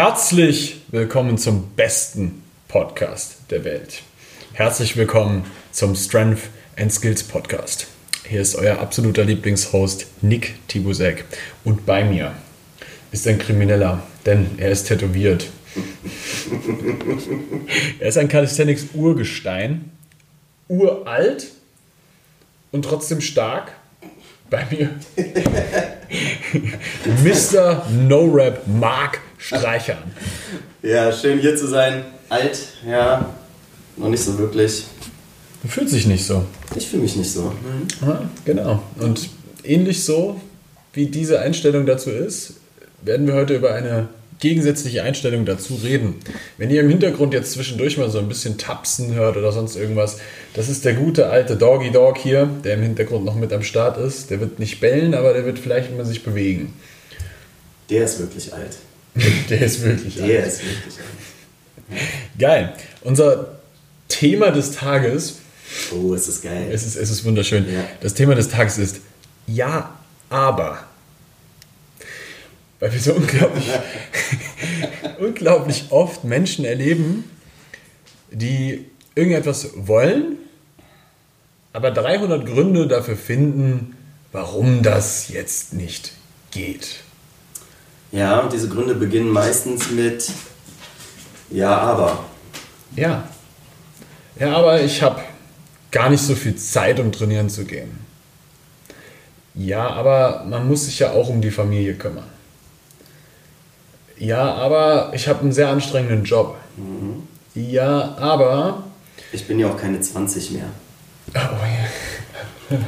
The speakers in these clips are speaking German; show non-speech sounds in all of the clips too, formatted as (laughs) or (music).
Herzlich willkommen zum besten Podcast der Welt. Herzlich willkommen zum Strength and Skills Podcast. Hier ist euer absoluter Lieblingshost Nick Tibusek. Und bei mir ist ein Krimineller, denn er ist tätowiert. (laughs) er ist ein Calisthenics-Urgestein, uralt und trotzdem stark. Bei mir (laughs) Mr. No-Rap Mark Streichern. Ja, schön hier zu sein. Alt, ja, noch nicht so wirklich. Du fühlst dich nicht so. Ich fühle mich nicht so. Mhm. Ja, genau. Und ähnlich so, wie diese Einstellung dazu ist, werden wir heute über eine gegensätzliche Einstellung dazu reden. Wenn ihr im Hintergrund jetzt zwischendurch mal so ein bisschen tapsen hört oder sonst irgendwas, das ist der gute alte Doggy Dog hier, der im Hintergrund noch mit am Start ist. Der wird nicht bellen, aber der wird vielleicht immer sich bewegen. Der ist wirklich alt. (laughs) der ist wirklich der alt. Ist wirklich alt. Geil. Unser Thema des Tages. Oh, es ist geil. Es ist, es ist wunderschön. Ja. Das Thema des Tages ist Ja, aber. Weil wir so unglaublich, (laughs) unglaublich oft Menschen erleben, die irgendetwas wollen, aber 300 Gründe dafür finden, warum das jetzt nicht geht. Ja, und diese Gründe beginnen meistens mit Ja, aber. Ja. Ja, aber ich habe gar nicht so viel Zeit, um trainieren zu gehen. Ja, aber man muss sich ja auch um die Familie kümmern. Ja, aber ich habe einen sehr anstrengenden Job. Mhm. Ja, aber. Ich bin ja auch keine 20 mehr. Oh, ja.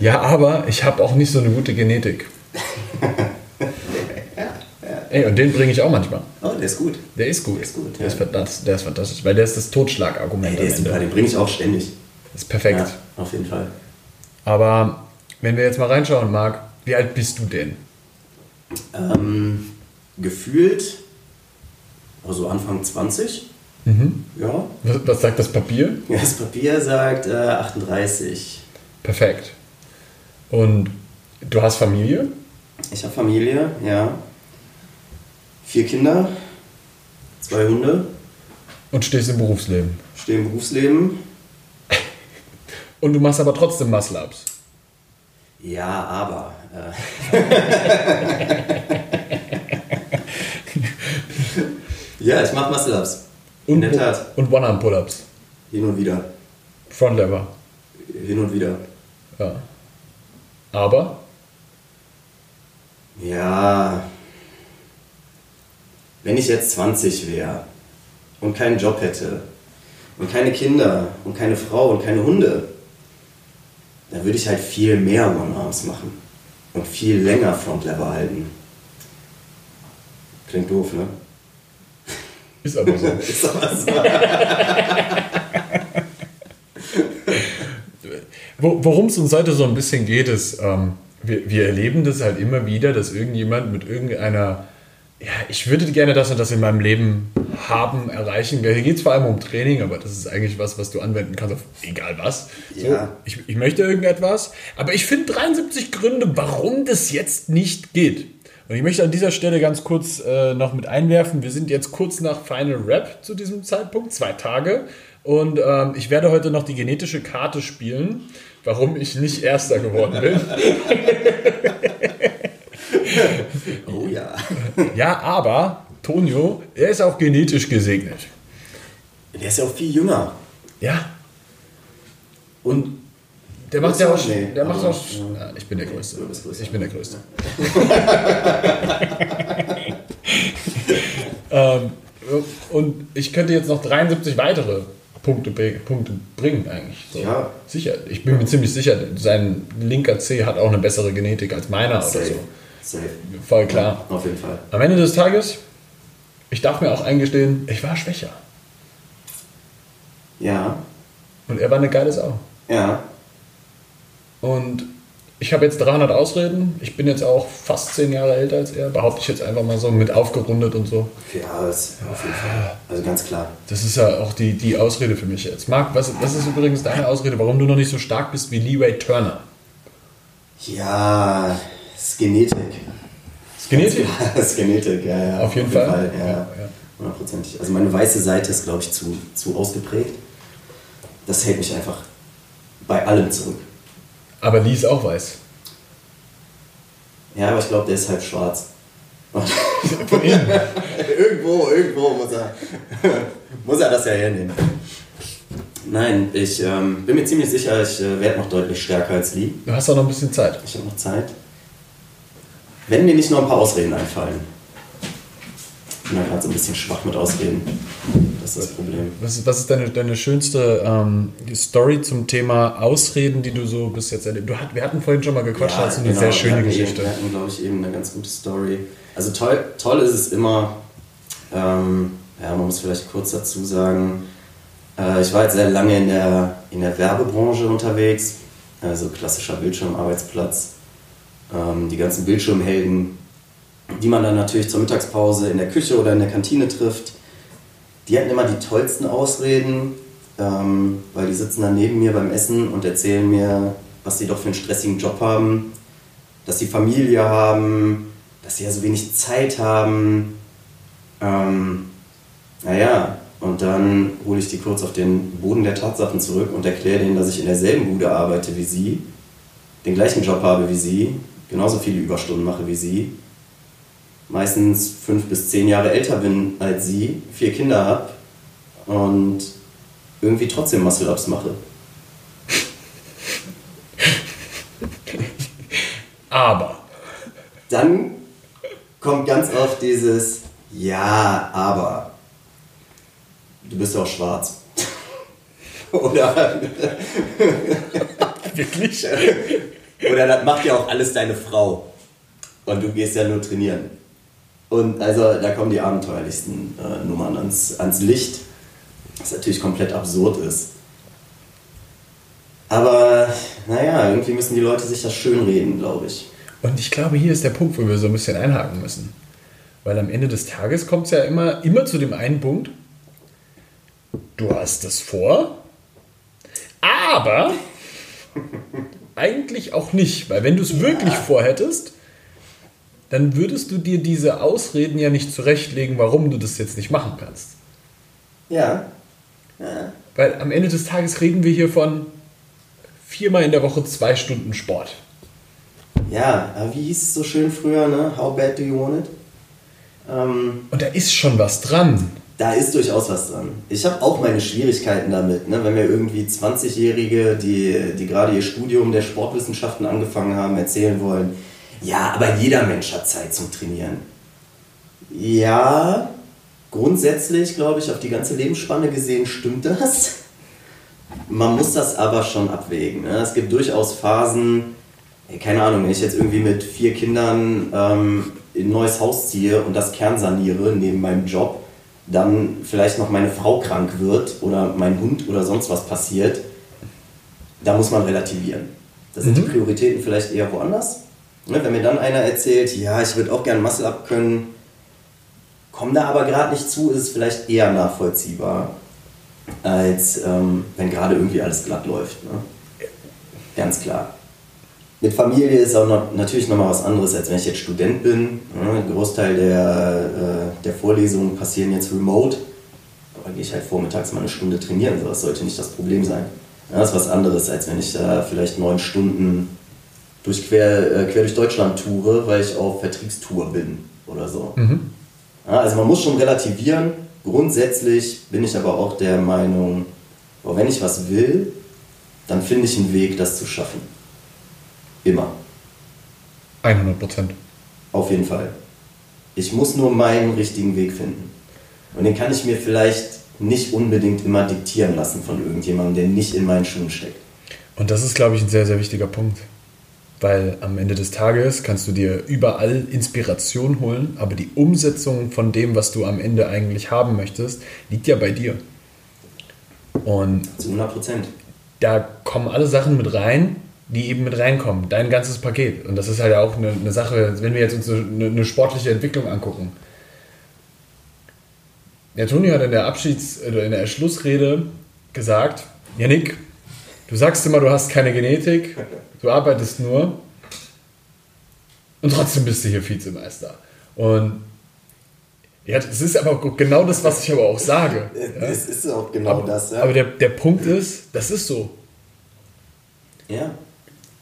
(laughs) ja, aber ich habe auch nicht so eine gute Genetik. (laughs) Ey, und den bringe ich auch manchmal. Oh, der ist gut. Der ist gut. Der ist gut. Der, ist, fantastisch, der ist fantastisch, weil der ist das Totschlagargument. Ey, der ist super, den bringe ich auch ständig. Das ist perfekt. Ja, auf jeden Fall. Aber wenn wir jetzt mal reinschauen, Marc, wie alt bist du denn? Ähm, gefühlt, also Anfang 20. Mhm. Ja. Was, was, sagt das Papier? Das Papier sagt äh, 38. Perfekt. Und du hast Familie? Ich habe Familie, ja. Vier Kinder, zwei Hunde. Und stehst im Berufsleben? Stehe im Berufsleben. Und du machst aber trotzdem Muscle-Ups? Ja, aber. Äh. (laughs) ja, ich mache Muscle-Ups. In der Tat. Und One-Arm-Pull-Ups? Hin und wieder. Front-Lever? Hin und wieder. Ja. Aber? Ja, wenn ich jetzt 20 wäre und keinen Job hätte und keine Kinder und keine Frau und keine Hunde, dann würde ich halt viel mehr One-Arms machen und viel länger Frontlever halten. Klingt doof, ne? Ist aber so. (laughs) Ist aber so. (laughs) Worum es uns heute so ein bisschen geht, ist, ähm, wir, wir erleben das halt immer wieder, dass irgendjemand mit irgendeiner ja, ich würde gerne das und das in meinem Leben haben, erreichen. Hier geht es vor allem um Training, aber das ist eigentlich was, was du anwenden kannst auf egal was. So, ja. ich, ich möchte irgendetwas, aber ich finde 73 Gründe, warum das jetzt nicht geht. Und ich möchte an dieser Stelle ganz kurz äh, noch mit einwerfen, wir sind jetzt kurz nach Final Rap zu diesem Zeitpunkt, zwei Tage. Und ähm, ich werde heute noch die genetische Karte spielen, warum ich nicht Erster geworden bin. (laughs) (laughs) (laughs) oh ja. Ja, aber Tonio, er ist auch genetisch gesegnet. Der ist ja auch viel jünger. Ja. Und der macht ja auch. Nee, der macht auch. Ja. Ich bin der Größte. Ich bin der Größte. (laughs) ähm, und ich könnte jetzt noch 73 weitere Punkte, Punkte bringen, eigentlich. So. Ja. Sicher. Ich bin mir ziemlich sicher, sein linker C hat auch eine bessere Genetik als meiner Safe. oder so. Safe. Voll klar. Ja, auf jeden Fall. Am Ende des Tages, ich darf mir auch eingestehen, ich war schwächer. Ja. Und er war eine geile Sau. Ja. Und ich habe jetzt 300 Ausreden. Ich bin jetzt auch fast 10 Jahre älter als er. Behaupte ich jetzt einfach mal so mit aufgerundet und so. Ja, das auf jeden Fall. Also ganz klar. Das ist ja auch die, die Ausrede für mich jetzt. Marc, was, was ist übrigens deine Ausrede, warum du noch nicht so stark bist wie Leeway Turner? Ja, das ist Genetik. Das Ist Genetik? (laughs) Das ist Genetik, ja, ja. Auf jeden Fall. ja, ja. Hundertprozentig. Also meine weiße Seite ist, glaube ich, zu, zu ausgeprägt. Das hält mich einfach bei allem zurück. Aber Lee ist auch weiß. Ja, aber ich glaube, der ist halb schwarz. (laughs) Von innen. (laughs) irgendwo, irgendwo muss er, muss er das ja hernehmen. Nein, ich ähm, bin mir ziemlich sicher, ich äh, werde noch deutlich stärker als Lee. Du hast auch noch ein bisschen Zeit. Ich habe noch Zeit. Wenn mir nicht noch ein paar Ausreden einfallen. Ich bin da gerade so ein bisschen schwach mit Ausreden. Das ist das Problem. Was ist, was ist deine, deine schönste ähm, Story zum Thema Ausreden, die du so bis jetzt erlebt? Du hat, wir hatten vorhin schon mal gequatscht, Ja, das ist eine genau, sehr wir schöne hatten Geschichte. Eben, wir hatten, glaube ich, eben eine ganz gute Story. Also toll, toll ist es immer, ähm, ja, man muss vielleicht kurz dazu sagen, äh, ich war jetzt sehr lange in der, in der Werbebranche unterwegs, also klassischer Bildschirmarbeitsplatz. Ähm, die ganzen Bildschirmhelden, die man dann natürlich zur Mittagspause in der Küche oder in der Kantine trifft, die hatten immer die tollsten Ausreden, ähm, weil die sitzen dann neben mir beim Essen und erzählen mir, was sie doch für einen stressigen Job haben, dass sie Familie haben, dass sie ja so wenig Zeit haben. Ähm, naja, und dann hole ich die kurz auf den Boden der Tatsachen zurück und erkläre denen, dass ich in derselben Bude arbeite wie sie, den gleichen Job habe wie sie, genauso viele Überstunden mache wie sie, meistens fünf bis zehn Jahre älter bin als sie, vier Kinder habe und irgendwie trotzdem Muscle-Ups mache. (laughs) Aber. Dann kommt ganz oft dieses Ja, aber du bist ja auch schwarz. (laughs) Oder, (laughs) Wirklich? Oder das macht ja auch alles deine Frau. Und du gehst ja nur trainieren. Und also da kommen die abenteuerlichsten äh, Nummern ans, ans Licht, was natürlich komplett absurd ist. Aber naja, irgendwie müssen die Leute sich das schönreden, glaube ich. Und ich glaube, hier ist der Punkt, wo wir so ein bisschen einhaken müssen. Weil am Ende des Tages kommt es ja immer, immer zu dem einen Punkt, du hast es vor, aber (laughs) eigentlich auch nicht. Weil wenn du es wirklich vorhättest, dann würdest du dir diese Ausreden ja nicht zurechtlegen, warum du das jetzt nicht machen kannst. Ja. ja. Weil am Ende des Tages reden wir hier von viermal in der Woche zwei Stunden Sport. Ja, aber wie hieß es so schön früher, ne? How bad do you want it? Ähm, Und da ist schon was dran. Da ist durchaus was dran. Ich habe auch meine Schwierigkeiten damit, ne? wenn mir irgendwie 20-Jährige, die, die gerade ihr Studium der Sportwissenschaften angefangen haben, erzählen wollen, ja, aber jeder Mensch hat Zeit zum Trainieren. Ja, grundsätzlich, glaube ich, auf die ganze Lebensspanne gesehen stimmt das. Man muss das aber schon abwägen. Ne? Es gibt durchaus Phasen, keine Ahnung, wenn ich jetzt irgendwie mit vier Kindern ähm, in ein neues Haus ziehe und das kernsaniere neben meinem Job, dann vielleicht noch meine Frau krank wird oder mein Hund oder sonst was passiert, da muss man relativieren. Da sind die Prioritäten vielleicht eher woanders. Ne, wenn mir dann einer erzählt, ja, ich würde auch gerne Muscle up können, komm da aber gerade nicht zu, ist es vielleicht eher nachvollziehbar, als ähm, wenn gerade irgendwie alles glatt läuft. Ne? Ganz klar. Mit Familie ist auch noch, natürlich nochmal was anderes, als wenn ich jetzt Student bin. Ne? Ein Großteil der, äh, der Vorlesungen passieren jetzt remote. Aber gehe ich halt vormittags mal eine Stunde trainieren. So, das sollte nicht das Problem sein. Ja, das ist was anderes, als wenn ich da vielleicht neun Stunden durch quer, äh, quer durch Deutschland toure, weil ich auf Vertriebstour bin oder so. Ja, also man muss schon relativieren. Grundsätzlich bin ich aber auch der Meinung, wenn ich was will, dann finde ich einen Weg, das zu schaffen. Immer. 100 Prozent. Auf jeden Fall. Ich muss nur meinen richtigen Weg finden. Und den kann ich mir vielleicht nicht unbedingt immer diktieren lassen von irgendjemandem, der nicht in meinen Schuhen steckt. Und das ist, glaube ich, ein sehr, sehr wichtiger Punkt. Weil am Ende des Tages kannst du dir überall Inspiration holen, aber die Umsetzung von dem, was du am Ende eigentlich haben möchtest, liegt ja bei dir. Und Zu 100 Prozent. da kommen alle Sachen mit rein, die eben mit reinkommen. Dein ganzes Paket. Und das ist halt auch eine, eine Sache, wenn wir jetzt uns eine, eine sportliche Entwicklung angucken. Der Toni hat in der Abschieds- oder in der Schlussrede gesagt, Janik, du sagst immer, du hast keine Genetik, du arbeitest nur. Und trotzdem bist du hier Vizemeister. Und ja, es ist aber genau das, was ich aber auch sage. Ja? Es ist auch genau aber, das, ja. Aber der, der Punkt ist, das ist so. ja.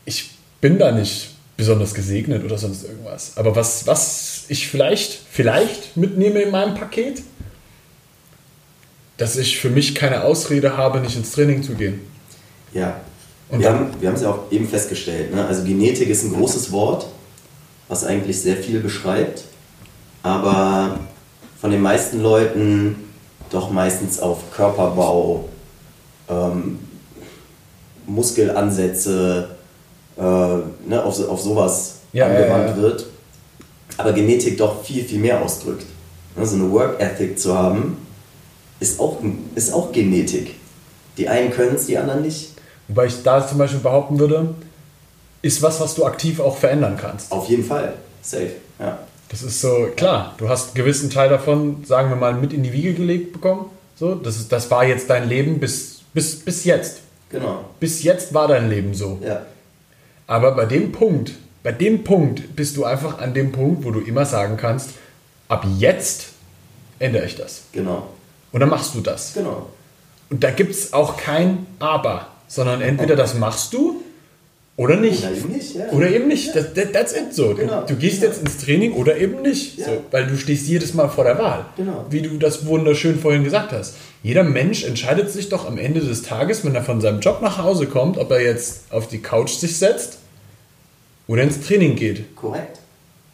Ich bin da nicht besonders gesegnet oder sonst irgendwas. Aber was, was ich vielleicht, vielleicht mitnehme in meinem Paket, dass ich für mich keine Ausrede habe, nicht ins Training zu gehen. Ja. Und wir, haben, wir haben es ja auch eben festgestellt. Ne? Also Genetik ist ein großes Wort, was eigentlich sehr viel beschreibt, aber von den meisten Leuten doch meistens auf Körperbau, ähm, Muskelansätze, äh, ne? auf, auf sowas ja, angewandt ja, ja. wird. Aber Genetik doch viel, viel mehr ausdrückt. Ne? So eine Work Ethic zu haben, ist auch, ist auch Genetik. Die einen können es, die anderen nicht. Wobei ich da zum Beispiel behaupten würde, ist was, was du aktiv auch verändern kannst. Auf jeden Fall. Safe. Ja. Das ist so, klar, du hast einen gewissen Teil davon, sagen wir mal, mit in die Wiege gelegt bekommen. So, das, ist, das war jetzt dein Leben bis, bis, bis jetzt. Genau. Bis jetzt war dein Leben so. Ja. Aber bei dem Punkt, bei dem Punkt bist du einfach an dem Punkt, wo du immer sagen kannst, ab jetzt ändere ich das. Genau. Und dann machst du das. Genau. Und da gibt es auch kein Aber, sondern entweder das machst du oder nicht. Oder eben nicht, ja. Oder eben nicht. Das, that, that's it so. Genau. Du, du gehst Ja. jetzt ins Training oder eben nicht. Ja. So, weil du stehst jedes Mal vor der Wahl. Genau. Wie du das wunderschön vorhin gesagt hast. Jeder Mensch entscheidet sich doch am Ende des Tages, wenn er von seinem Job nach Hause kommt, ob er jetzt auf die Couch sich setzt oder ins Training geht. Korrekt.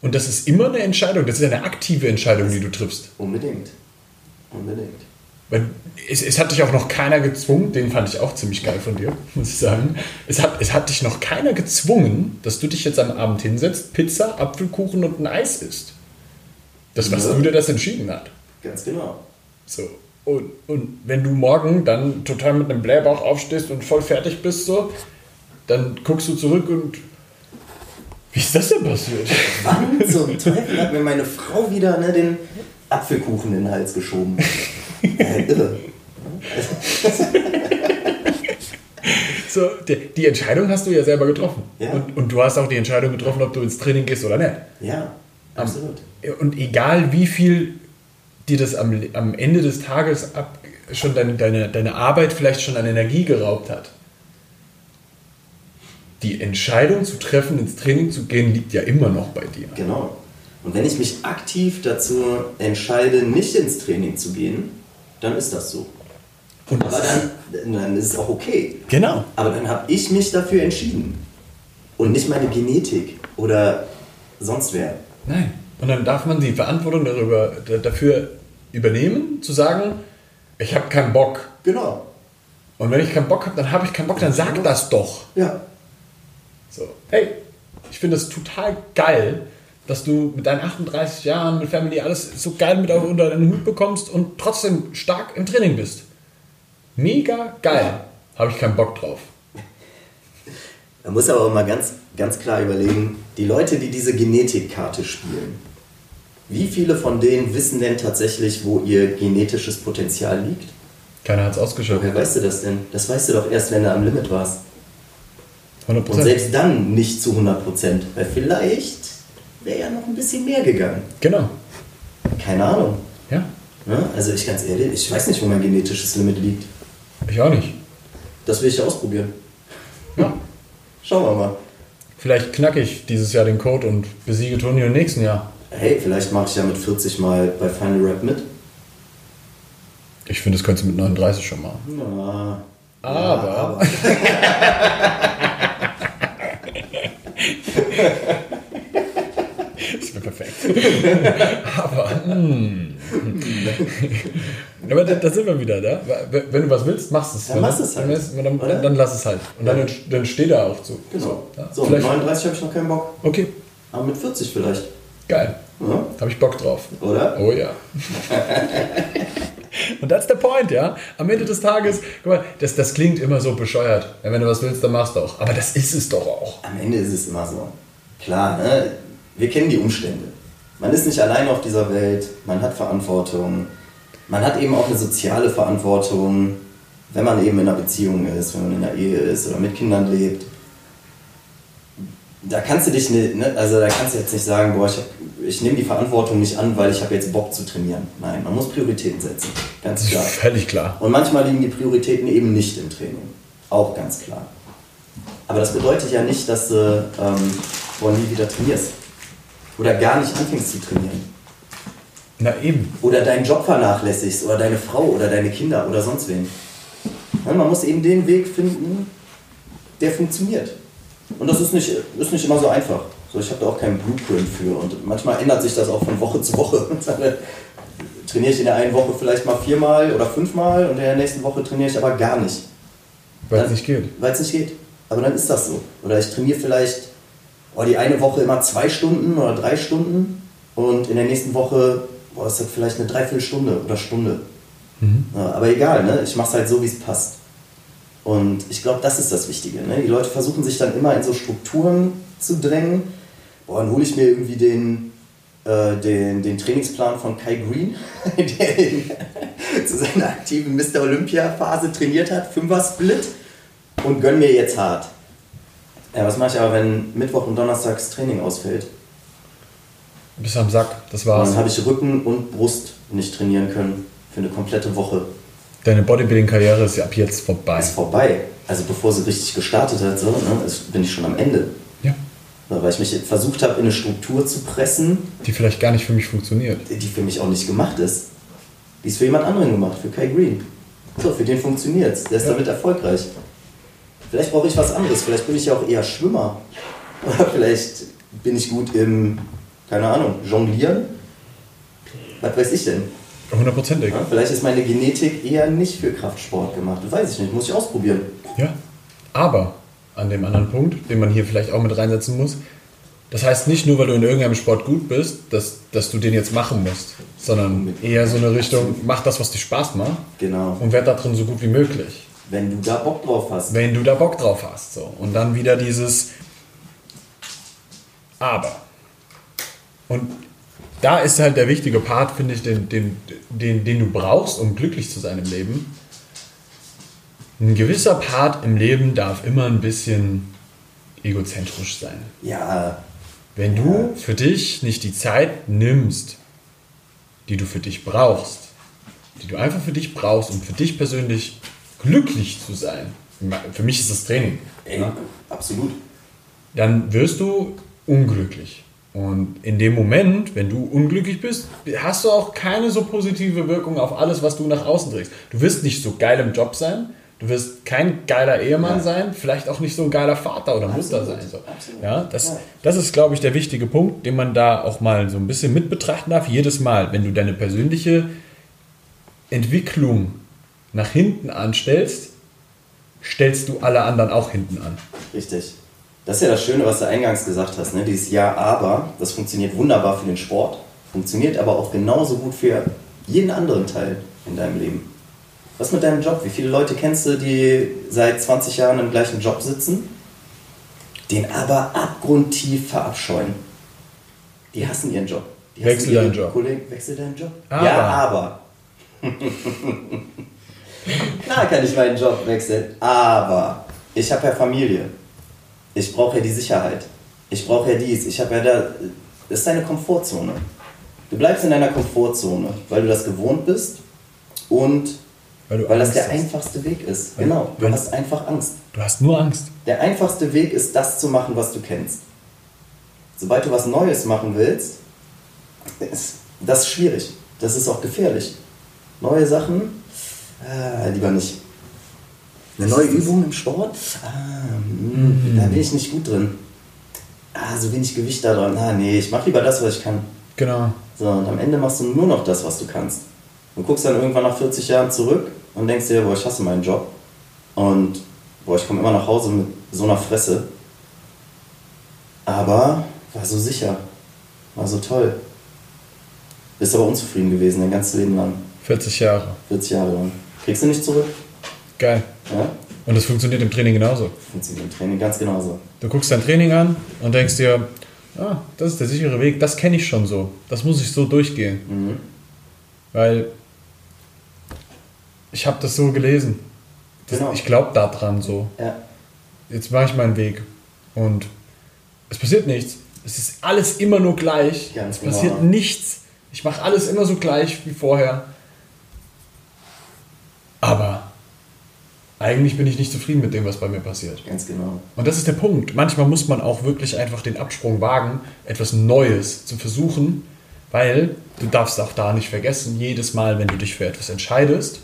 Und das ist immer eine Entscheidung. Das ist eine aktive Entscheidung, die du triffst. Unbedingt. Unbedingt. Weil es, es hat dich auch noch keiner gezwungen, den fand ich auch ziemlich geil von dir, muss ich sagen. Es hat, es hat dich noch keiner gezwungen, dass du dich jetzt am Abend hinsetzt, Pizza, Apfelkuchen und ein Eis isst. Das, was Ja. du dir das entschieden hat. Ganz genau. So. Und, und wenn du morgen dann total mit einem Blähbauch aufstehst und voll fertig bist, so, dann guckst du zurück und wie ist das denn passiert? Wann zum Teufel hat mir meine Frau wieder ne, den Apfelkuchen in den Hals geschoben? äh, irre. (laughs) So, die, die Entscheidung hast du ja selber getroffen. Ja. Und, und du hast auch die Entscheidung getroffen, ob du ins Training gehst oder nicht. Ja, absolut. Und egal wie viel dir das am, am Ende des Tages ab, schon deine, deine, deine Arbeit vielleicht schon an Energie geraubt hat, die Entscheidung zu treffen, ins Training zu gehen, liegt ja immer noch bei dir. Genau. Und wenn ich mich aktiv dazu entscheide, nicht ins Training zu gehen, dann ist das so. Und Aber dann, dann ist es auch okay. genau. Aber dann habe ich mich dafür entschieden. Und nicht meine Genetik oder sonst wer. Nein. Und dann darf man die Verantwortung darüber, da- dafür übernehmen, zu sagen, ich habe keinen Bock. Genau. Und wenn ich keinen Bock habe, dann habe ich keinen Bock, dann sag das doch. Ja. So, hey, ich finde es total geil, dass du mit deinen 38 Jahren mit Family alles so geil mit unter deinen Hut bekommst und trotzdem stark im Training bist. Mega geil. Ja. Habe ich keinen Bock drauf. Man muss aber auch mal ganz, ganz klar überlegen, die Leute, die diese Genetikkarte spielen, wie viele von denen wissen denn tatsächlich, wo ihr genetisches Potenzial liegt? Keiner hat es ausgeschöpft. Woher weißt du das denn? Das weißt du doch erst, wenn du am Limit warst. 100 Und selbst dann nicht zu 100 Prozent, weil vielleicht wäre ja noch ein bisschen mehr gegangen. Genau. Keine Ahnung. Ja, Ne? Also ich ganz ehrlich, ich weiß nicht, wo mein genetisches Limit liegt. ich auch nicht. Das will ich ausprobieren. Ja. Schauen wir mal. Vielleicht knacke ich dieses Jahr den Code und besiege Toni im nächsten Jahr. Hey, vielleicht mache ich ja mit 40 mal bei Final Rap mit. Ich finde, das könntest du mit 39 schon machen. Na, Aber- (laughs) Das wäre perfekt. Aber, hm. Aber da, da sind wir wieder, da. Wenn du was willst, machst es. Dann Wenn machst du- es halt. Dann, dann, dann, lass es halt. Und dann, Ja. dann steh da auch zu. Genau. ja. So, mit vielleicht, 39 habe ich noch keinen Bock. okay, Aber mit 40 vielleicht. Geil. Ja? Habe ich Bock drauf. Oder? Oh ja. (laughs) Und das ist der Point, ja. Am Ende des Tages, guck mal, das, das klingt immer so bescheuert. Ja, wenn du was willst, dann machst du auch. Aber das ist es doch auch. Am Ende ist es immer so. Klar, ne? wir kennen die Umstände. Man ist nicht allein auf dieser Welt, man hat Verantwortung. Man hat eben auch eine soziale Verantwortung, wenn man eben in einer Beziehung ist, wenn man in einer Ehe ist oder mit Kindern lebt. Da kannst du dich nicht, ne, also da kannst du jetzt nicht sagen, boah, ich, hab, ich nehme die Verantwortung nicht an, weil ich habe jetzt Bock zu trainieren. Nein, man muss Prioritäten setzen, ganz klar. (laughs) Völlig klar. Und manchmal liegen die Prioritäten eben nicht im Training, auch ganz klar. Aber das bedeutet ja nicht, dass du ähm, boah, nie wieder trainierst oder gar nicht anfängst zu trainieren. Na eben. Oder deinen Job vernachlässigst oder deine Frau oder deine Kinder oder sonst wen. Ja, man muss eben den Weg finden, der funktioniert. Und das ist nicht, ist nicht immer so einfach. So, ich habe da auch keinen Blueprint für. Und manchmal ändert sich das auch von Woche (laughs) zu Woche. trainiere ich in der einen Woche vielleicht mal viermal oder fünfmal und in der nächsten Woche trainiere ich aber gar nicht. Weil es nicht geht. Weil es nicht geht. Aber dann ist das so. Oder ich trainiere vielleicht oh, die eine Woche immer zwei Stunden oder drei Stunden und in der nächsten Woche boah, ist das vielleicht eine Dreiviertelstunde oder Stunde. Mhm. Ja, aber egal, ne? ich mache es halt so, wie es passt. Und ich glaube, das ist das Wichtige. Ne? Die Leute versuchen sich dann immer in so Strukturen zu drängen. Boah, dann hole ich mir irgendwie den, äh, den, den Trainingsplan von Kai Green, (laughs) der in, (laughs) zu seiner aktiven Mr. Olympia-Phase trainiert hat, Fünfer-Split, und gönn mir jetzt hart. Ja, was mache ich aber, wenn Mittwoch und Donnerstags Training ausfällt? Bis am Sack, das war's. Dann habe ich Rücken und Brust nicht trainieren können für eine komplette Woche. Deine Bodybuilding-Karriere ist ab jetzt vorbei. Ist vorbei. Also bevor sie richtig gestartet hat, so, ne, bin ich schon am Ende. Ja. Weil ich mich versucht habe, in eine Struktur zu pressen. Die vielleicht gar nicht für mich funktioniert. Die für mich auch nicht gemacht ist. Die ist für jemand anderen gemacht, für Kai Green. So, für den funktioniert es. Der ist ja. damit erfolgreich. Vielleicht brauche ich was anderes. Vielleicht bin ich ja auch eher Schwimmer. (laughs) Oder vielleicht bin ich gut im, keine Ahnung, Jonglieren. Was weiß ich denn? Hundertprozentig. Ja, vielleicht ist meine Genetik eher nicht für Kraftsport gemacht. Weiß ich nicht, muss ich ausprobieren. Ja, aber an dem anderen Punkt, den man hier vielleicht auch mit reinsetzen muss, das heißt nicht nur, weil du in irgendeinem Sport gut bist, dass, dass du den jetzt machen musst, sondern eher so eine Richtung, mach das, was dir Spaß macht. Genau. Und werd da drin so gut wie möglich. Wenn du da Bock drauf hast. Wenn du da Bock drauf hast. So. Und dann wieder dieses Aber. Und da ist halt der wichtige Part, finde ich, den, den, den, den du brauchst, um glücklich zu sein im Leben. Ein gewisser Part im Leben darf immer ein bisschen egozentrisch sein. Ja. Wenn du für dich nicht die Zeit nimmst, die du für dich brauchst, die du einfach für dich brauchst, um für dich persönlich glücklich zu sein, für mich ist das Training. Ey, ja? absolut. Dann wirst du unglücklich. Und in dem Moment, wenn du unglücklich bist, hast du auch keine so positive Wirkung auf alles, was du nach außen trägst. Du wirst nicht so geil im Job sein, du wirst kein geiler Ehemann ja. sein, vielleicht auch nicht so ein geiler Vater oder Mutter sein. So. Ja, das, das ist, glaube ich, der wichtige Punkt, den man da auch mal so ein bisschen mit betrachten darf. Jedes Mal, wenn du deine persönliche Entwicklung nach hinten anstellst, stellst du alle anderen auch hinten an. Richtig. Das ist ja das Schöne, was du eingangs gesagt hast, ne? dieses Ja, aber, das funktioniert wunderbar für den Sport, funktioniert aber auch genauso gut für jeden anderen Teil in deinem Leben. Was mit deinem Job? Wie viele Leute kennst du, die seit 20 Jahren im gleichen Job sitzen, den aber abgrundtief verabscheuen? Die hassen ihren Job. Die wechsel deinen Job. Kollegen, wechsel deinen Job. Aber. Ja, aber. (laughs) Klar kann ich meinen Job wechseln, aber ich habe ja Familie. Ich brauche ja die Sicherheit. Ich brauche ja dies. Ich habe ja da. Das ist deine Komfortzone. Du bleibst in deiner Komfortzone, weil du das gewohnt bist und weil, weil das der hast. einfachste Weg ist. Weil genau, du hast einfach Angst. Du hast nur Angst. Der einfachste Weg ist, das zu machen, was du kennst. Sobald du was Neues machen willst, ist das schwierig. Das ist auch gefährlich. Neue Sachen, äh, lieber nicht. Eine neue Übung im Sport? Ah, mhm. Da bin ich nicht gut drin. Ah, so wenig Gewicht da dran. Ah, nee, ich mache lieber das, was ich kann. Genau. So, und am Ende machst du nur noch das, was du kannst. Du guckst dann irgendwann nach 40 Jahren zurück und denkst dir, boah, ich hasse meinen Job. Und boah, ich komme immer nach Hause mit so einer Fresse. Aber war so sicher. War so toll. Bist aber unzufrieden gewesen, dein ganzes Leben lang. 40 Jahre. 40 Jahre lang. Kriegst du nicht zurück? Geil. Ja? Und das funktioniert im Training genauso. Funktioniert im Training ganz genauso. Du guckst dein Training an und denkst dir, ah, das ist der sichere Weg, das kenne ich schon so. Das muss ich so durchgehen. Mhm. Weil ich habe das so gelesen. Das, genau. Ich glaube daran so. Ja. Jetzt mache ich meinen Weg. Und Es passiert nichts. Es ist alles immer nur gleich. Ganz es passiert genau. nichts. Ich mache alles immer so gleich wie vorher. Aber eigentlich bin ich nicht zufrieden mit dem, was bei mir passiert. Ganz genau. Und das ist der Punkt. Manchmal muss man auch wirklich einfach den Absprung wagen, etwas Neues zu versuchen, weil du darfst auch da nicht vergessen, jedes Mal, wenn du dich für etwas entscheidest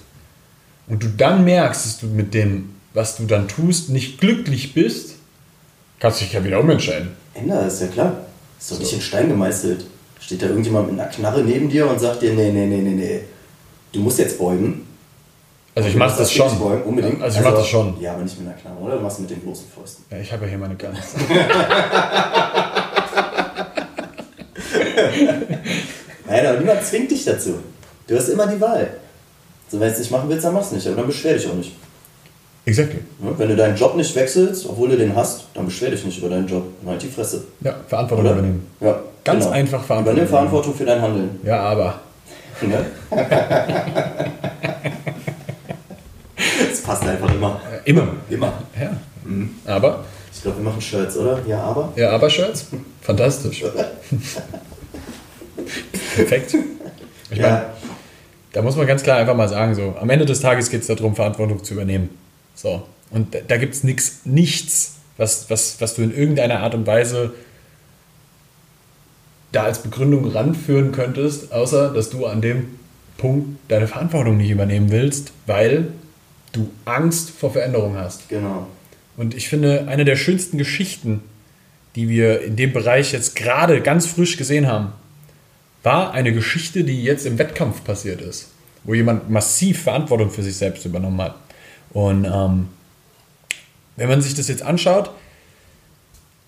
und du dann merkst, dass du mit dem, was du dann tust, nicht glücklich bist, kannst du dich ja wieder umentscheiden. Änder, ist ja klar. Ist doch nicht in Stein gemeißelt. Steht da irgendjemand mit einer Knarre neben dir und sagt dir, nee, nee, nee, nee, nee. Du musst jetzt beugen. Also ich Du mache das schon. Unbedingt. Also ich mache das schon. Ja, aber nicht mit einer Knarre, oder? Du machst mit den bloßen Fäusten. Ja, ich habe ja hier meine Guns. (laughs) Nein, aber niemand zwingt dich dazu. Du hast immer die Wahl. So, wenn du es nicht machen willst, dann mach's nicht. Aber dann beschwer dich auch nicht. Exactly. Wenn du deinen Job nicht wechselst, obwohl du den hast, dann beschwer dich nicht über deinen Job. Dann halt die Fresse. Ja, Verantwortung Oder? übernehmen. Ja, Ganz genau. einfach Verantwortung Übernimm Verantwortung für dein Handeln. Ja, aber. Ne? (laughs) Passt einfach immer. Äh, immer. Immer. Ja. Aber. Ich glaube, wir machen Shirts, oder? Ja, aber? Ja, aber Shirts? Fantastisch. Perfekt. Ich meine, Ja. da muss man ganz klar einfach mal sagen, so, am Ende des Tages geht es darum, Verantwortung zu übernehmen. So. Und da, da gibt es nichts, nichts, was, was, was du in irgendeiner Art und Weise da als Begründung ranführen könntest, außer dass du an dem Punkt deine Verantwortung nicht übernehmen willst, weil du Angst vor Veränderung hast. Genau. Und ich finde, eine der schönsten Geschichten, die wir in dem Bereich jetzt gerade ganz frisch gesehen haben, war eine Geschichte, die jetzt im Wettkampf passiert ist, wo jemand massiv Verantwortung für sich selbst übernommen hat. Und ähm, wenn man sich das jetzt anschaut,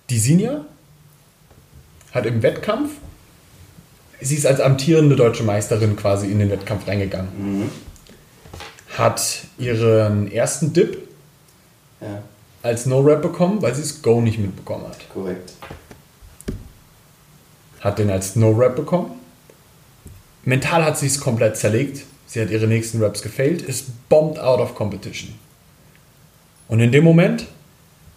die Sinja hat im Wettkampf, sie ist als amtierende deutsche Meisterin quasi in den Wettkampf reingegangen, hat ihren ersten Dip Ja, als No-Rap bekommen, weil sie das Go nicht mitbekommen hat. korrekt. Hat den als No-Rap bekommen. Mental hat sie es komplett zerlegt. Sie hat ihre nächsten Raps gefailt, ist bombed out of competition. Und in dem Moment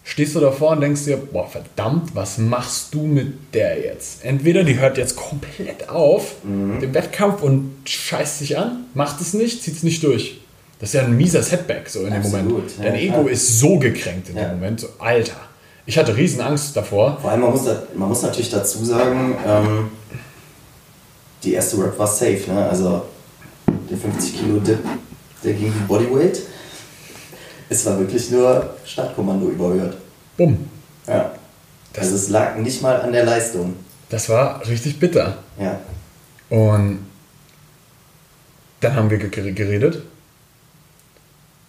stehst du davor und denkst dir, boah, verdammt, was machst du mit der jetzt? Entweder die hört jetzt komplett auf, den Wettkampf und scheißt sich an, macht es nicht, zieht es nicht durch. Das ist ja ein mieser Setback so in dem Absolut, Moment. ja, Dein Ego klar. ist so gekränkt in Ja. dem Moment. So, Alter. Ich hatte riesen Angst davor. Vor allem, man muss, da, man muss natürlich dazu sagen, ähm, die erste Rap war safe, ne? Also der 50 Kilo Dip, der ging wie Bodyweight. Es war wirklich nur Startkommando überhört. Bumm. Ja. Das- also es lag nicht mal an der Leistung. Das war richtig bitter. Ja. Und dann haben wir ge- geredet.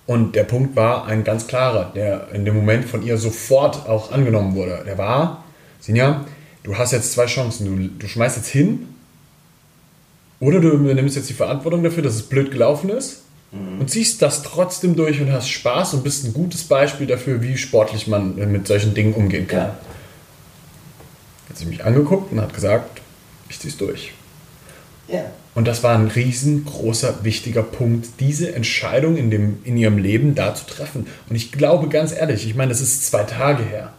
Und der Punkt war ein ganz klarer, der in dem Moment von ihr sofort auch angenommen wurde. Der war, Sinja, du hast jetzt zwei Chancen. Du, du schmeißt jetzt hin oder du nimmst jetzt die Verantwortung dafür, dass es blöd gelaufen ist und ziehst das trotzdem durch und hast Spaß und bist ein gutes Beispiel dafür, wie sportlich man mit solchen Dingen umgehen kann. Ja. Hat sie mich angeguckt und hat gesagt, ich zieh's durch. Ja. Und das war ein riesengroßer, wichtiger Punkt, diese Entscheidung in, dem, in ihrem Leben da zu treffen. Und ich glaube ganz ehrlich, ich meine, das ist zwei Tage her,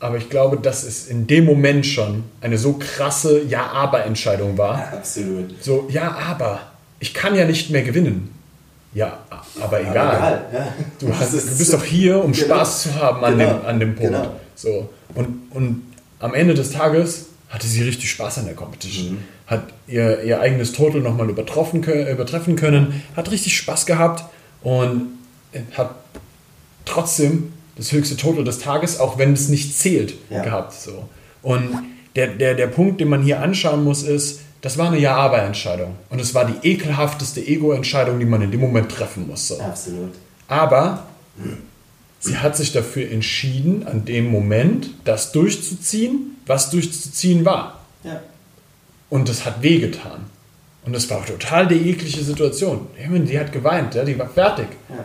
aber ich glaube, dass es in dem Moment schon eine so krasse Ja-Aber-Entscheidung war. Absolut. So, ja, aber ich kann ja nicht mehr gewinnen. Ja, aber egal. Aber egal. Ja. Du, hast, du ist- bist doch hier, um Genau. Spaß zu haben an, Genau. dem, an dem Punkt. Genau. So. Und, und am Ende des Tages hatte sie richtig Spaß an der Competition. Mhm. Hat ihr, ihr eigenes Total nochmal übertroffen, übertreffen können, hat richtig Spaß gehabt und hat trotzdem das höchste Total des Tages, auch wenn es nicht zählt, Ja. gehabt. So. Und der, der, der Punkt, den man hier anschauen muss, ist, das war eine Ja-Aber-Entscheidung. Und es war die ekelhafteste Ego-Entscheidung, die man in dem Moment treffen muss. So. Absolut. Aber sie hat sich dafür entschieden, an dem Moment das durchzuziehen, was durchzuziehen war. Ja. Und das hat wehgetan. Und das war total die eklige Situation. Die hat geweint, ja, die war fertig. Ja.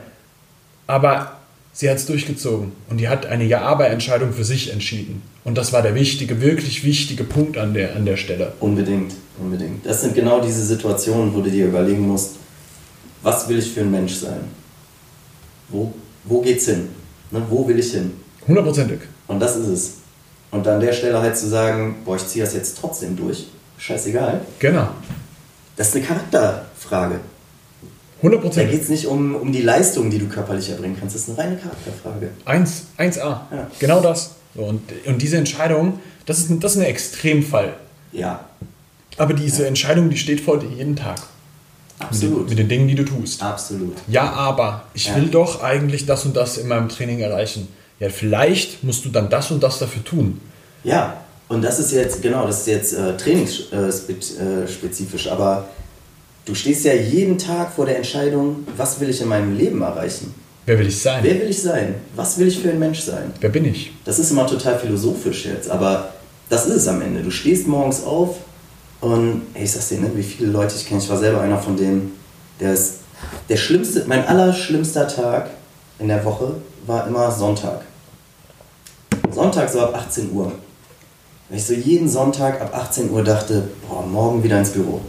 Aber sie hat es durchgezogen. Und die hat eine Ja-Aber-Entscheidung für sich entschieden. Und das war der wichtige, wirklich wichtige Punkt an der, an der Stelle. Unbedingt, unbedingt. Das sind genau diese Situationen, wo du dir überlegen musst, was will ich für ein Mensch sein? Wo, wo geht's hin? Ne, wo will ich hin? Hundertprozentig. Und das ist es. Und an der Stelle halt zu sagen, boah, ich ziehe das jetzt trotzdem durch, scheißegal. Genau. Das ist eine Charakterfrage. 100 Da Prozent. geht es nicht um, um die Leistung, die du körperlich erbringen kannst. Das ist eine reine Charakterfrage. 1, 1a. Ja. Genau das. Und, und diese Entscheidung, das ist, ein- das ist ein Extremfall. Ja, Aber diese Entscheidung, die steht vor dir jeden Tag. Absolut. Mit, mit den Dingen, die du tust. Absolut. Ja, aber ich Ja. will doch eigentlich das und das in meinem Training erreichen. Ja, vielleicht musst du dann das und das dafür tun. Ja, und das ist jetzt, genau, das ist jetzt äh, trainingsspezifisch, aber du stehst ja jeden Tag vor der Entscheidung, was will ich in meinem Leben erreichen? Wer will ich sein? Wer will ich sein? Was will ich für ein Mensch sein? Wer bin ich? Das ist immer total philosophisch jetzt, aber das ist es am Ende. Du stehst morgens auf und ey, ich sag's dir, ne, wie viele Leute ich kenne, ich war selber einer von denen, der ist der schlimmste, mein allerschlimmster Tag in der Woche war immer Sonntag. Sonntag so ab 18 Uhr. Weil ich so jeden Sonntag ab 18 Uhr dachte, boah, morgen wieder ins Büro.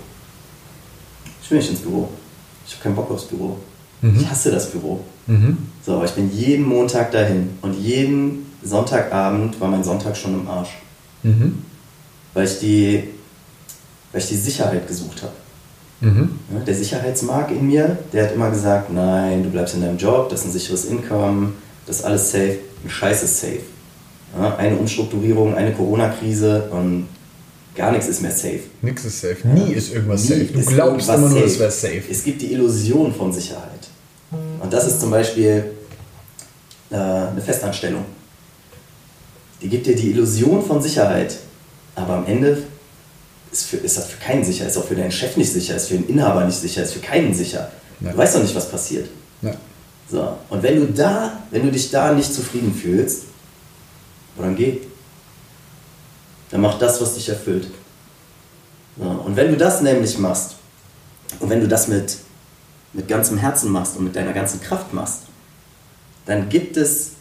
Ich will nicht ins Büro. Ich habe keinen Bock aufs Büro. Ich hasse das Büro. Mhm. So, aber ich bin jeden Montag dahin und jeden Sonntagabend war mein Sonntag schon im Arsch, Mhm. weil ich die, weil ich die Sicherheit gesucht habe. Mhm. Ja, Der Sicherheitsmark in mir, der hat immer gesagt, nein, du bleibst in deinem Job, das ist ein sicheres Income, das ist alles safe. Ein Scheiß ist safe. Ja, eine Umstrukturierung, eine Corona-Krise und gar nichts ist mehr safe. Nix ist safe. Nie ist irgendwas Nie safe. Du glaubst immer nur, es wäre safe. Es gibt die Illusion von Sicherheit. Und das ist zum Beispiel äh, eine Festanstellung. Die gibt dir die Illusion von Sicherheit, aber am Ende ist, für, ist das für keinen sicher, ist auch für deinen Chef nicht sicher, ist für den Inhaber nicht sicher, ist für keinen sicher. Ja. Du weißt doch nicht, was passiert. Ja. So. Und wenn du da, wenn du dich da nicht zufrieden fühlst, dann geh. Dann mach das, was dich erfüllt. So. Und wenn du das nämlich machst, und wenn du das mit, mit ganzem Herzen machst und mit deiner ganzen Kraft machst, dann gibt es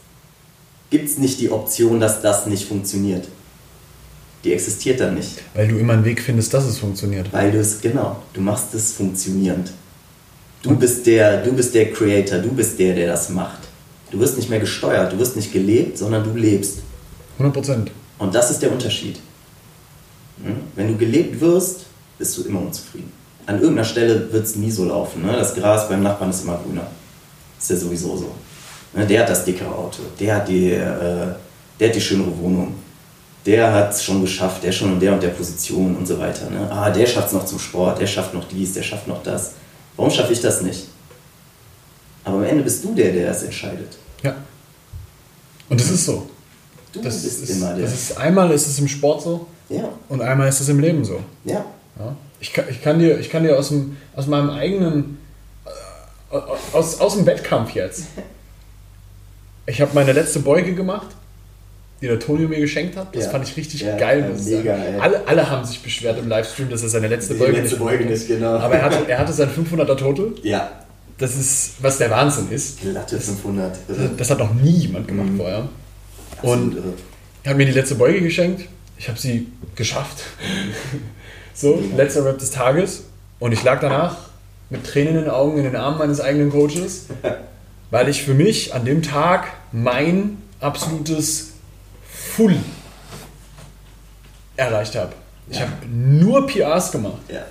gibt's nicht die Option, dass das nicht funktioniert. Die existiert dann nicht. Weil du immer einen Weg findest, dass es funktioniert. Weil du es, genau, du machst es funktionierend. Du bist, der, du bist der Creator, du bist der, der das macht. Du wirst nicht mehr gesteuert, du wirst nicht gelebt, sondern du lebst. 100 Prozent. Und das ist der Unterschied. Hm? Wenn du gelebt wirst, bist du immer unzufrieden. An irgendeiner Stelle wird es nie so laufen. Ne? Das Gras beim Nachbarn ist immer grüner. Ist ja sowieso so. Ne? Der hat das dickere Auto, der hat die, äh, der hat die schönere Wohnung, der hat es schon geschafft, der schon in der und der Position und so weiter. Ne? Ah, der schafft es noch zum Sport, der schafft noch dies, der schafft noch das. Warum schaffe ich das nicht? Aber am Ende bist du der, der das entscheidet. Ja. Und das ist so. Du Das bist ist, immer der. das ist, einmal ist es im Sport so ja, und einmal ist es im Leben so. ja. Ja? Ich, kann, ich, kann dir, ich kann dir aus, dem, aus meinem eigenen, äh, aus, aus dem Wettkampf jetzt, (laughs) ich habe meine letzte Beuge gemacht, die der Tonio mir geschenkt hat. Das Ja. fand ich richtig Ja, geil. ja, muss mega, sagen. Alle, alle haben sich beschwert im Livestream, dass er seine letzte Die Beuge letzte nicht Beuge nicht, genau. Aber er hatte, er hatte sein 500er Total. Ja, Das ist, was der Wahnsinn ist. glatte 500. Irre. Das hat noch nie jemand gemacht Mhm. vorher. Und er hat mir die letzte Beuge geschenkt. Ich habe sie geschafft. (laughs) so, letzter Rap des Tages. Und ich lag danach mit Tränen in den Augen in den Armen meines eigenen Coaches, (laughs) weil ich für mich an dem Tag mein absolutes Full erreicht habe. Ich Ja. habe nur PRs gemacht. Ja.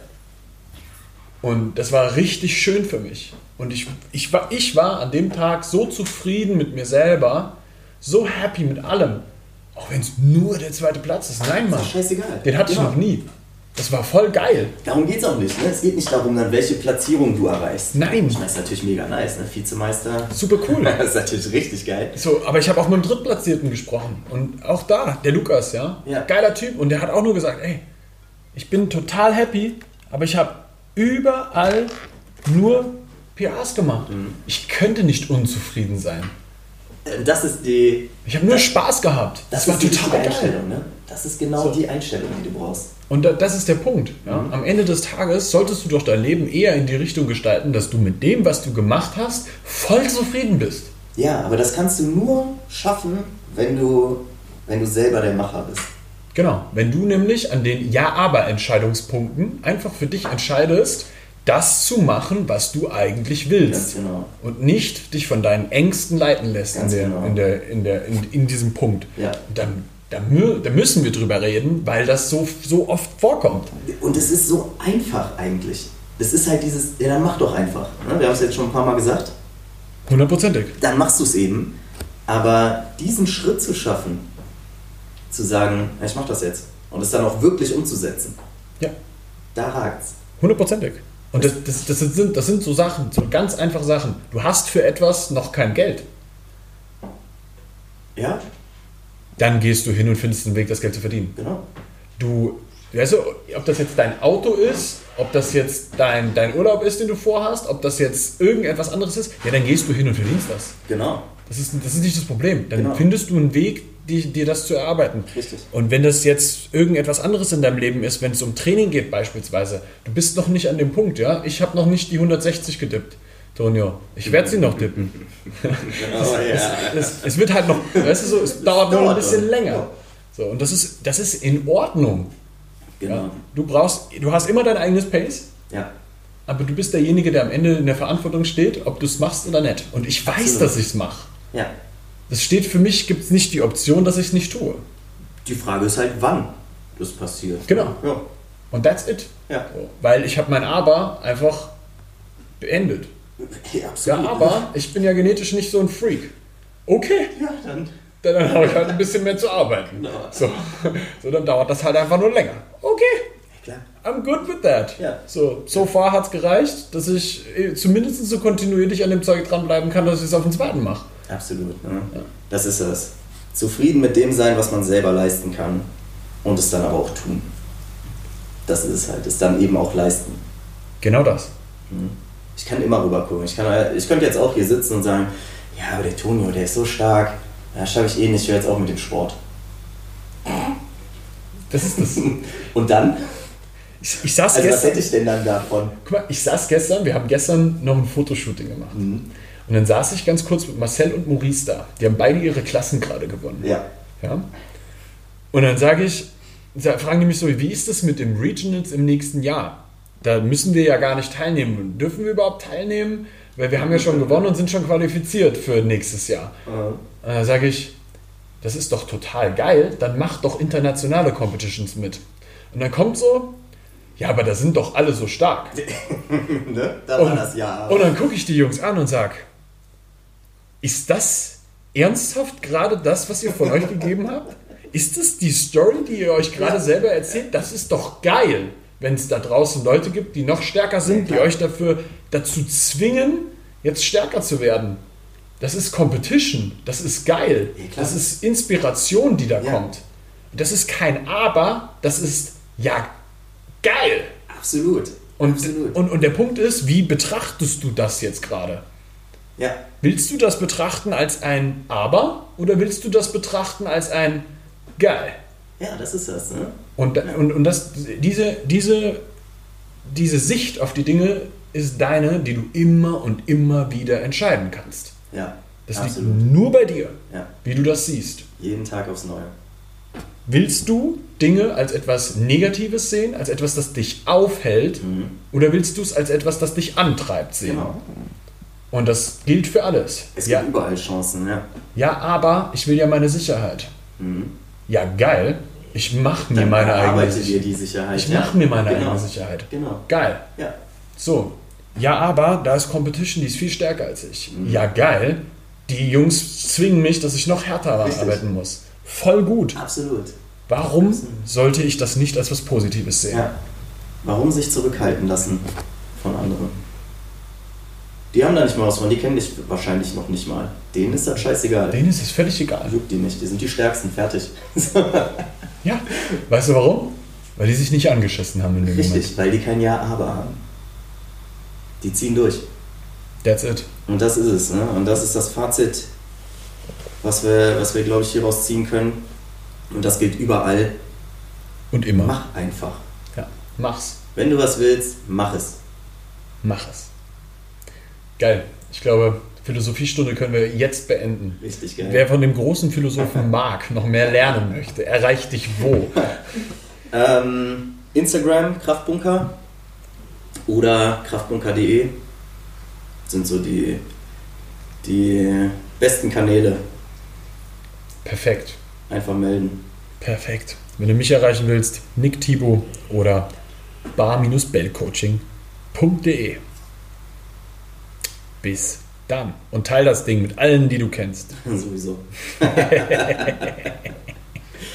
Und das war richtig schön für mich. Und ich, ich, war, ich war an dem Tag so zufrieden mit mir selber, so happy mit allem. Auch wenn es nur der zweite Platz ist. Nein, Mann. Ist scheißegal. Den hatte ich Genau. noch nie. Das war voll geil. Darum geht es auch nicht. Ne? Es geht nicht darum, dann welche Platzierung du erreichst. Nein. Ich meine, das ist natürlich mega nice. Ne? Vizemeister. Super cool. (laughs) Das ist natürlich richtig geil. So, aber ich habe auch mit dem Drittplatzierten gesprochen. Und auch da, der Lukas, ja, Ja. geiler Typ. Und der hat auch nur gesagt, ey, ich bin total happy, aber ich habe überall nur PRs gemacht. Mhm. Ich könnte nicht unzufrieden sein. Äh, Das ist die. Ich habe nur Spaß gehabt. Das, Das, war total geil. Einstellung. Ne? Das ist genau So. die Einstellung, die du brauchst. Und da, das ist der Punkt. Ja? Mhm. Am Ende des Tages solltest du doch dein Leben eher in die Richtung gestalten, dass du mit dem, was du gemacht hast, voll zufrieden bist. Ja, aber das kannst du nur schaffen, wenn du, wenn du selber der Macher bist. Genau. Wenn du nämlich an den Ja-Aber-Entscheidungspunkten einfach für dich entscheidest, das zu machen, was du eigentlich willst. Ganz genau. Und nicht dich von deinen Ängsten leiten lässt in, der, genau. in, der, in, der, in, in diesem Punkt. Ja. Dann, Da, mü da müssen wir drüber reden, weil das so, so oft vorkommt. Und es ist so einfach eigentlich. Es ist halt dieses, ja, dann mach doch einfach. Ne? Wir haben es jetzt schon ein paar Mal gesagt. Hundertprozentig. Dann machst du es eben. Aber diesen Schritt zu schaffen, zu sagen, ja, ich mach das jetzt. Und es dann auch wirklich umzusetzen, Ja, da hakt's. hundertprozentig. Und das, das, das, sind, das sind so Sachen, so ganz einfache Sachen. Du hast für etwas noch kein Geld. Ja, Dann gehst du hin und findest einen Weg, das Geld zu verdienen. genau. Du, weißt du, ob das jetzt dein Auto ist, ob das jetzt dein, dein Urlaub ist, den du vorhast, ob das jetzt irgendetwas anderes ist, ja, dann gehst du hin und verdienst das. Genau. Das ist, das ist nicht das Problem. Dann Genau. findest du einen Weg, dir das zu erarbeiten. Richtig. Und wenn das jetzt irgendetwas anderes in deinem Leben ist, wenn es um Training geht beispielsweise, du bist noch nicht an dem Punkt, ja? Ich habe noch nicht die 160 gedippt, Tonio. Ich werde sie noch dippen. Oh, ja. Es, es wird halt noch, weißt du so, es dauert noch ein bisschen länger. So, und das ist, das ist in Ordnung. Genau. Ja? Du brauchst, du hast immer dein eigenes Pace, Ja. aber du bist derjenige, der am Ende in der Verantwortung steht, ob du es machst oder nicht. Und ich weiß, Absolut. dass ich es mache. Ja. Das steht für mich, gibt es nicht die Option, dass ich es nicht tue. Die Frage ist halt, wann das passiert. Genau. Ja. Und that's it. Ja. So, Weil ich habe mein Aber einfach beendet. Ja, Ja, absolut. aber ich bin ja genetisch nicht so ein Freak. Okay, Ja, dann. dann, dann habe ich halt ein bisschen mehr zu arbeiten. Genau. So, so, dann dauert das halt einfach nur länger. Okay, Klar. I'm good with that. Ja. So, so far hat es gereicht, dass ich äh, zumindest so kontinuierlich an dem Zeug dranbleiben kann, dass ich es auf den zweiten mache. Absolut. Ne? Das ist es. Zufrieden mit dem sein, was man selber leisten kann und es dann aber auch tun. Das ist es halt. Es dann eben auch leisten. Genau das. Ich kann immer rüber gucken. Ich, kann, ich könnte jetzt auch hier sitzen und sagen, ja, aber der Tonio, der ist so stark. Ja, schaffe ich eh nicht. Ich höre jetzt auch mit dem Sport. Das ist das. (laughs) Und dann? Ich, ich saß Also was gestern. hätte ich denn dann davon? Guck mal, ich saß gestern, wir haben gestern noch ein Fotoshooting gemacht. Mhm. Und dann saß ich ganz kurz mit Marcel und Maurice da. Die haben beide ihre Klassen gerade gewonnen. Ja. Ja? Und dann sage ich, fragen die mich so, wie ist das mit dem Regionals im nächsten Jahr? Da müssen wir ja gar nicht teilnehmen. Dürfen wir überhaupt teilnehmen? Weil wir haben ja schon gewonnen und sind schon qualifiziert für nächstes Jahr. Und dann sage ich, das ist doch total geil, dann mach doch internationale Competitions mit. Und dann kommt so, ja, aber da sind doch alle so stark. (laughs) ne? Da war Und, das ja. und dann gucke ich die Jungs an und sage, ist das ernsthaft gerade das, was ihr von euch gegeben habt? Ist das die Story, die ihr euch gerade selber erzählt? Das ist doch geil, wenn es da draußen Leute gibt, die noch stärker sind, die klar. euch dafür dazu zwingen, jetzt stärker zu werden. Das ist Competition, das ist geil, Ja, das ist Inspiration, die da Ja. kommt. Das ist kein Aber, das ist ja geil. Absolut. Und, Absolut. und, und der Punkt ist, wie betrachtest du das jetzt gerade? ja. Willst du das betrachten als ein Aber oder willst du das betrachten als ein Geil? ja, das ist das. Ne? Und, und, und das, diese, diese, diese Sicht auf die Dinge ist deine, die du immer und immer wieder entscheiden kannst. Ja. Das Absolut. liegt nur bei dir, Ja. wie du das siehst. Jeden Tag aufs Neue. Willst du Dinge als etwas Negatives sehen, als etwas, das dich aufhält, oder willst du es als etwas, das dich antreibt sehen? Genau. Und das gilt für alles. Es Ja, gibt überall Chancen, ja. ja, aber ich will ja meine Sicherheit. Ja, geil. Ich mache mir Dann meine eigene Sicherheit. die Sicherheit. Ich ja. mache mir meine genau. eigene Sicherheit. Genau. Geil. Ja. So. Ja, aber da ist Competition, die ist viel stärker als ich. Mhm. Ja, geil. Die Jungs zwingen mich, dass ich noch härter Richtig. arbeiten muss. Voll gut. Absolut. Warum sollte ich das nicht als was Positives sehen? Ja. Warum sich zurückhalten lassen von anderen? Die haben da nicht mal was von, die kennen dich wahrscheinlich noch nicht mal. Denen ist das scheißegal. Denen ist es völlig egal. Juckt die nicht, die sind die Stärksten, fertig. (laughs) Ja. Weißt du warum? Weil die sich nicht angeschissen haben in dem Moment. Richtig, weil die kein Ja-Aber haben. Die ziehen durch. That's it. Und das ist es. Ne? Und das ist das Fazit, was wir, was wir glaube ich, hieraus ziehen können. Und das gilt überall. Und immer. Mach einfach. Ja. Mach's. Wenn du was willst, mach es. Mach es. Geil. Ich glaube, Philosophiestunde können wir jetzt beenden. Richtig geil. Wer von dem großen Philosophen Marc noch mehr lernen möchte, erreicht dich wo? (laughs) Ähm, Instagram, Kraftbunker oder kraftbunker.de sind so die, die besten Kanäle. Perfekt. Einfach melden. Perfekt. Wenn du mich erreichen willst, Nick Thibaut oder bar-bellcoaching.de. Bis dann. Und teil das Ding mit allen, die du kennst. (laughs) Sowieso. (laughs)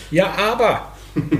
Ja, aber (laughs)